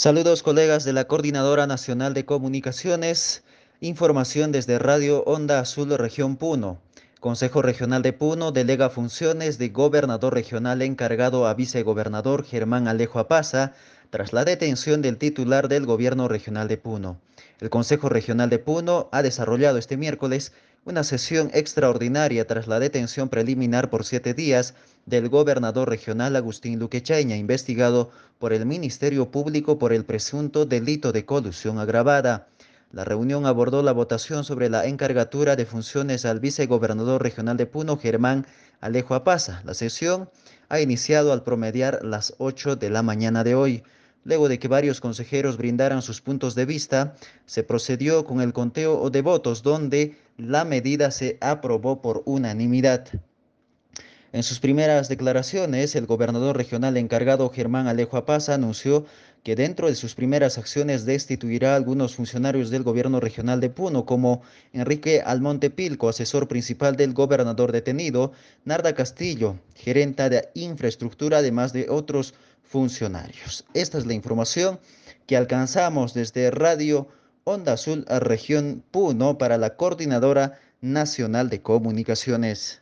Saludos colegas de la Coordinadora Nacional de Comunicaciones. Información desde Radio Onda Azul Región Puno. Consejo Regional de Puno delega funciones de gobernador regional encargado a vicegobernador Germán Alejo Apaza tras la detención del titular del gobierno regional de Puno. El Consejo Regional de Puno ha desarrollado este miércoles una sesión extraordinaria tras la detención preliminar por siete días del gobernador regional Agustín Luquechaña, investigado por el Ministerio Público por el presunto delito de colusión agravada. La reunión abordó la votación sobre la encargatura de funciones al vicegobernador regional de Puno, Germán Alejo Apaza. La sesión ha iniciado al promediar las 8 de la mañana de hoy. Luego de que varios consejeros brindaran sus puntos de vista, se procedió con el conteo de votos donde la medida se aprobó por unanimidad. En sus primeras declaraciones, el gobernador regional encargado Germán Alejo Apaza anunció que dentro de sus primeras acciones destituirá a algunos funcionarios del gobierno regional de Puno, como Enrique Almonte Pilco, asesor principal del gobernador detenido, Narda Castillo, gerenta de infraestructura, además de otros funcionarios. Esta es la información que alcanzamos desde Radio Onda Azul, región Puno, para la Coordinadora Nacional de Comunicaciones.